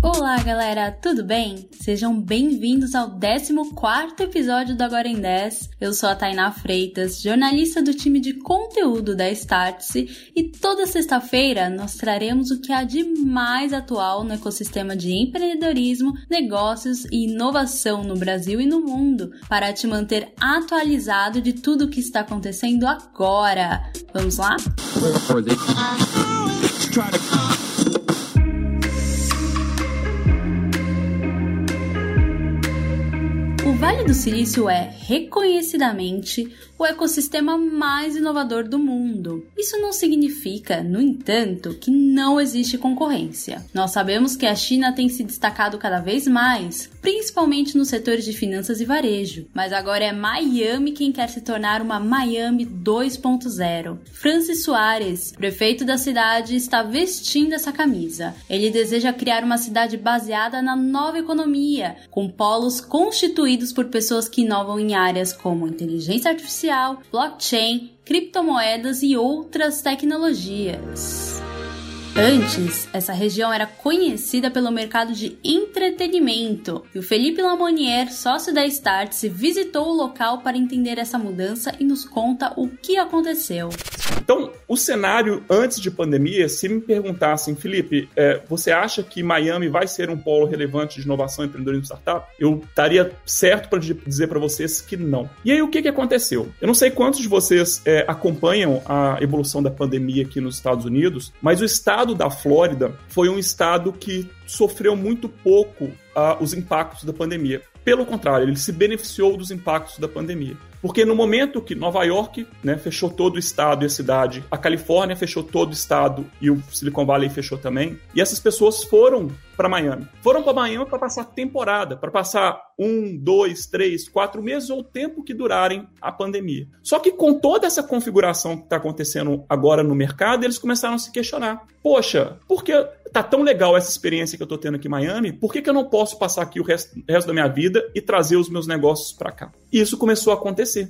Olá, galera, tudo bem? Sejam bem-vindos ao 14 episódio do Agora em 10. Eu sou a Tainá Freitas, jornalista do time de conteúdo da Startse, e toda sexta-feira nós traremos o que há de mais atual no ecossistema de empreendedorismo, negócios e inovação no Brasil e no mundo, para te manter atualizado de tudo o que está acontecendo agora. Vamos lá? Vale do Silício é, reconhecidamente, o ecossistema mais inovador do mundo. Isso não significa, no entanto, que não existe concorrência. Nós sabemos que a China tem se destacado cada vez mais, principalmente nos setores de finanças e varejo, mas agora é Miami quem quer se tornar uma Miami 2.0. Francis Soares, prefeito da cidade, está vestindo essa camisa. Ele deseja criar uma cidade baseada na nova economia, com polos constituídos por pessoas que inovam em áreas como inteligência artificial, blockchain, criptomoedas e outras tecnologias. Antes, essa região era conhecida pelo mercado de entretenimento, e o Felipe Lamonier, sócio da Startse, visitou o local para entender essa mudança e nos conta o que aconteceu. Então, o cenário antes de pandemia, se me perguntassem, Felipe, é, você acha que Miami vai ser um polo relevante de inovação e empreendedorismo startup? Eu estaria certo para dizer para vocês que não. E aí, o que, que aconteceu? Eu não sei quantos de vocês é, acompanham a evolução da pandemia aqui nos Estados Unidos, mas o estado da Flórida foi um estado que sofreu muito pouco uh, os impactos da pandemia. Pelo contrário, ele se beneficiou dos impactos da pandemia. Porque no momento que Nova York né, fechou todo o estado e a cidade, a Califórnia fechou todo o estado e o Silicon Valley fechou também, e essas pessoas foram para Miami. Foram para Miami para passar temporada, para passar um, dois, três, quatro meses ou o tempo que durarem a pandemia. Só que com toda essa configuração que está acontecendo agora no mercado, eles começaram a se questionar: poxa, por que tá tão legal essa experiência que eu estou tendo aqui em Miami? Por que, que eu não posso passar aqui o resto, resto da minha vida e trazer os meus negócios para cá? E isso começou a acontecer.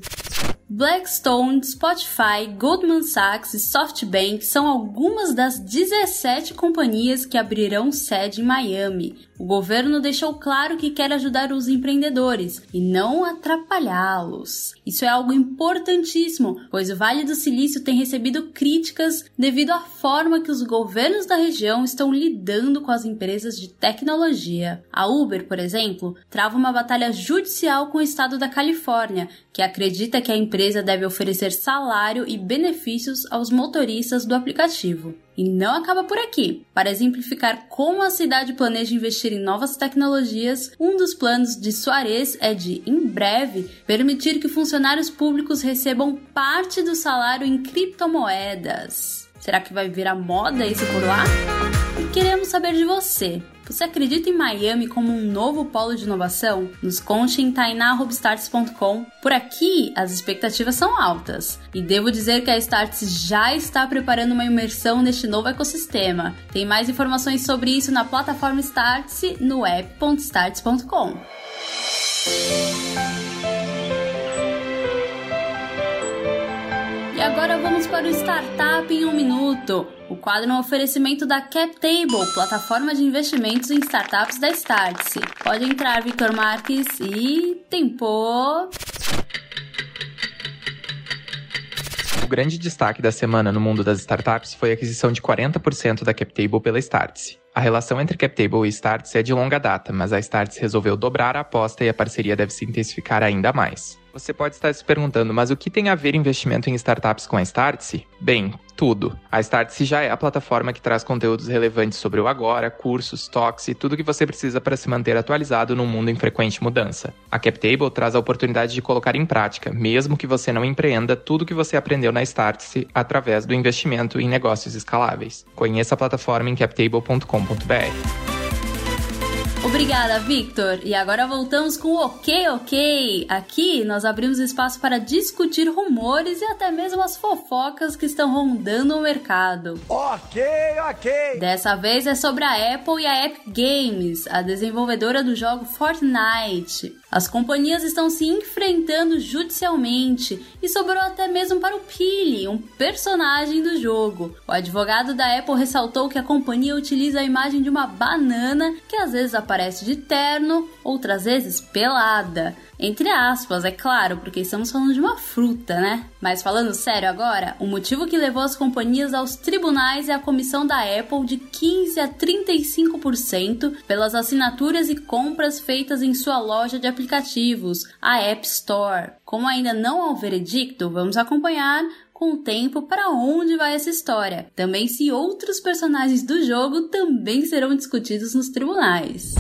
Blackstone, Spotify, Goldman Sachs e SoftBank são algumas das 17 companhias que abrirão sede em Miami. O governo deixou claro que quer ajudar os empreendedores e não atrapalhá-los. Isso é algo importantíssimo, pois o Vale do Silício tem recebido críticas devido à forma que os governos da região estão lidando com as empresas de tecnologia. A Uber, por exemplo, trava uma batalha judicial com o estado da Califórnia, que acredita que a empresa deve oferecer salário e benefícios aos motoristas do aplicativo. E não acaba por aqui. Para exemplificar como a cidade planeja investir em novas tecnologias, um dos planos de Soares é de, em breve, permitir que funcionários públicos recebam parte do salário em criptomoedas. Será que vai virar moda isso por lá? Queremos saber de você. Você acredita em Miami como um novo polo de inovação? Nos conte em tainarobstarts.com. Por aqui, as expectativas são altas. E devo dizer que a Starts já está preparando uma imersão neste novo ecossistema. Tem mais informações sobre isso na plataforma Starts no app.starts.com. para o Startup em um Minuto. O quadro é um oferecimento da CapTable, plataforma de investimentos em startups da Startse. Pode entrar, Victor Marques, e tempo! O grande destaque da semana no mundo das startups foi a aquisição de 40% da CapTable pela Startse. A relação entre CapTable e Startse é de longa data, mas a Startse resolveu dobrar a aposta e a parceria deve se intensificar ainda mais. Você pode estar se perguntando, mas o que tem a ver investimento em startups com a Startse? Bem, tudo. A Startse já é a plataforma que traz conteúdos relevantes sobre o agora, cursos, talks e tudo que você precisa para se manter atualizado num mundo em frequente mudança. A CapTable traz a oportunidade de colocar em prática, mesmo que você não empreenda, tudo que você aprendeu na Startse através do investimento em negócios escaláveis. Conheça a plataforma em captable.com.br. Obrigada, Victor. E agora voltamos com o Ok Ok. Aqui nós abrimos espaço para discutir rumores e até mesmo as fofocas que estão rondando o mercado. Ok, ok. Dessa vez é sobre a Apple e a Epic Games, a desenvolvedora do jogo Fortnite. As companhias estão se enfrentando judicialmente e sobrou até mesmo para o Pili, um personagem do jogo. O advogado da Apple ressaltou que a companhia utiliza a imagem de uma banana que às vezes aparece de terno, outras vezes pelada. Entre aspas, é claro, porque estamos falando de uma fruta, né? Mas falando sério agora, o motivo que levou as companhias aos tribunais é a comissão da Apple de 15 a 35% pelas assinaturas e compras feitas em sua loja de aplicativos, a App Store. Como ainda não há um veredicto, vamos acompanhar com o tempo para onde vai essa história. Também se outros personagens do jogo também serão discutidos nos tribunais.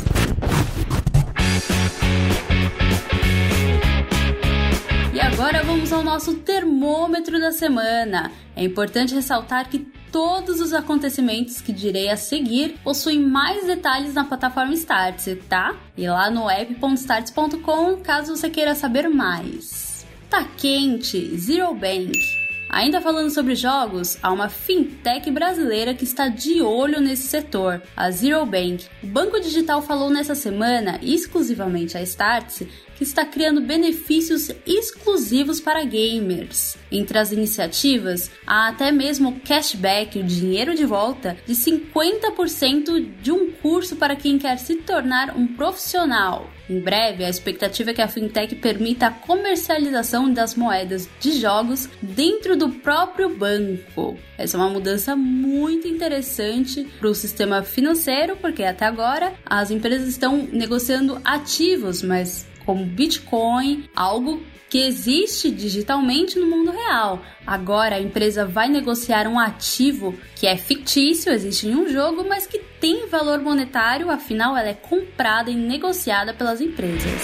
Agora vamos ao nosso termômetro da semana. É importante ressaltar que todos os acontecimentos que direi a seguir possuem mais detalhes na plataforma Startse, tá? E lá no app.startse.com caso você queira saber mais. Tá quente, Zero Bank. Ainda falando sobre jogos, há uma fintech brasileira que está de olho nesse setor, a Zero Bank. O banco digital falou nessa semana, exclusivamente a Startse, que está criando benefícios exclusivos para gamers. Entre as iniciativas, há até mesmo cashback, o dinheiro de volta, de 50% de um curso para quem quer se tornar um profissional. Em breve, a expectativa é que a fintech permita a comercialização das moedas de jogos dentro do próprio banco. Essa é uma mudança muito interessante para o sistema financeiro, porque até agora as empresas estão negociando ativos, mas como Bitcoin, algo que existe digitalmente no mundo real. Agora a empresa vai negociar um ativo que é fictício, existe em um jogo, mas que tem valor monetário, afinal ela é comprada e negociada pelas empresas.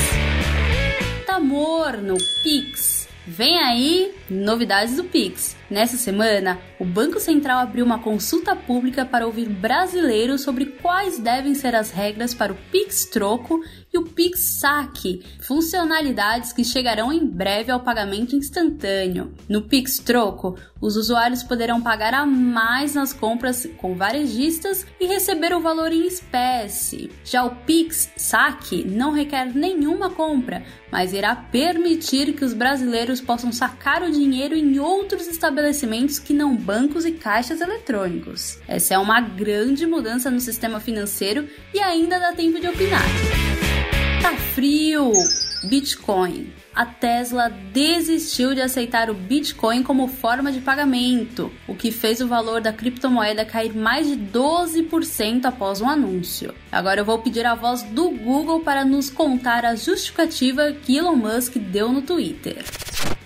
Tá morno, Pix. Vem aí novidades do Pix. Nessa semana, o Banco Central abriu uma consulta pública para ouvir brasileiros sobre quais devem ser as regras para o Pix Troco e o Pix Saque, funcionalidades que chegarão em breve ao pagamento instantâneo. No Pix Troco, os usuários poderão pagar a mais nas compras com varejistas e receber o valor em espécie. Já o Pix Saque não requer nenhuma compra, mas irá permitir que os brasileiros possam sacar o dinheiro em outros estabelecimentos que não bancos e caixas eletrônicos. Essa é uma grande mudança no sistema financeiro e ainda dá tempo de opinar. Tá frio! Bitcoin. A Tesla desistiu de aceitar o Bitcoin como forma de pagamento, o que fez o valor da criptomoeda cair mais de 12% após um anúncio. Agora eu vou pedir a voz do Google para nos contar a justificativa que Elon Musk deu no Twitter.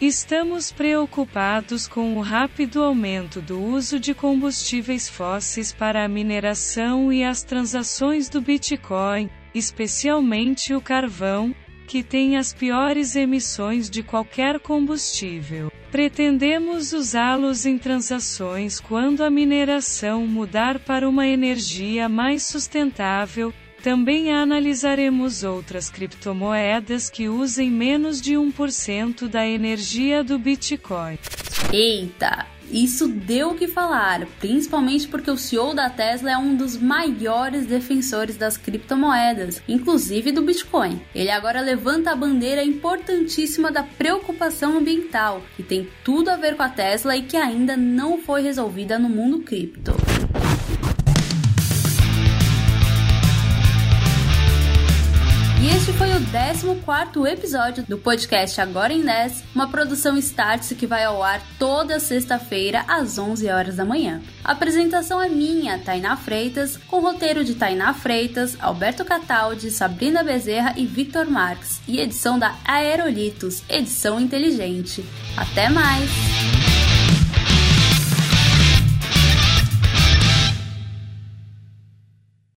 Estamos preocupados com o rápido aumento do uso de combustíveis fósseis para a mineração e as transações do Bitcoin, especialmente o carvão, que tem as piores emissões de qualquer combustível. Pretendemos usá-los em transações quando a mineração mudar para uma energia mais sustentável, também analisaremos outras criptomoedas que usem menos de 1% da energia do Bitcoin. Eita! Isso deu o que falar, principalmente porque o CEO da Tesla é um dos maiores defensores das criptomoedas, inclusive do Bitcoin. Ele agora levanta a bandeira importantíssima da preocupação ambiental, que tem tudo a ver com a Tesla e que ainda não foi resolvida no mundo cripto. E este foi o 14 episódio do podcast Agora em 10, uma produção Startse que vai ao ar toda sexta-feira às 11 horas da manhã. A apresentação é minha, Tainá Freitas, com roteiro de Tainá Freitas, Alberto Cataldi, Sabrina Bezerra e Victor Marques, e edição da Aerolitos, edição inteligente. Até mais!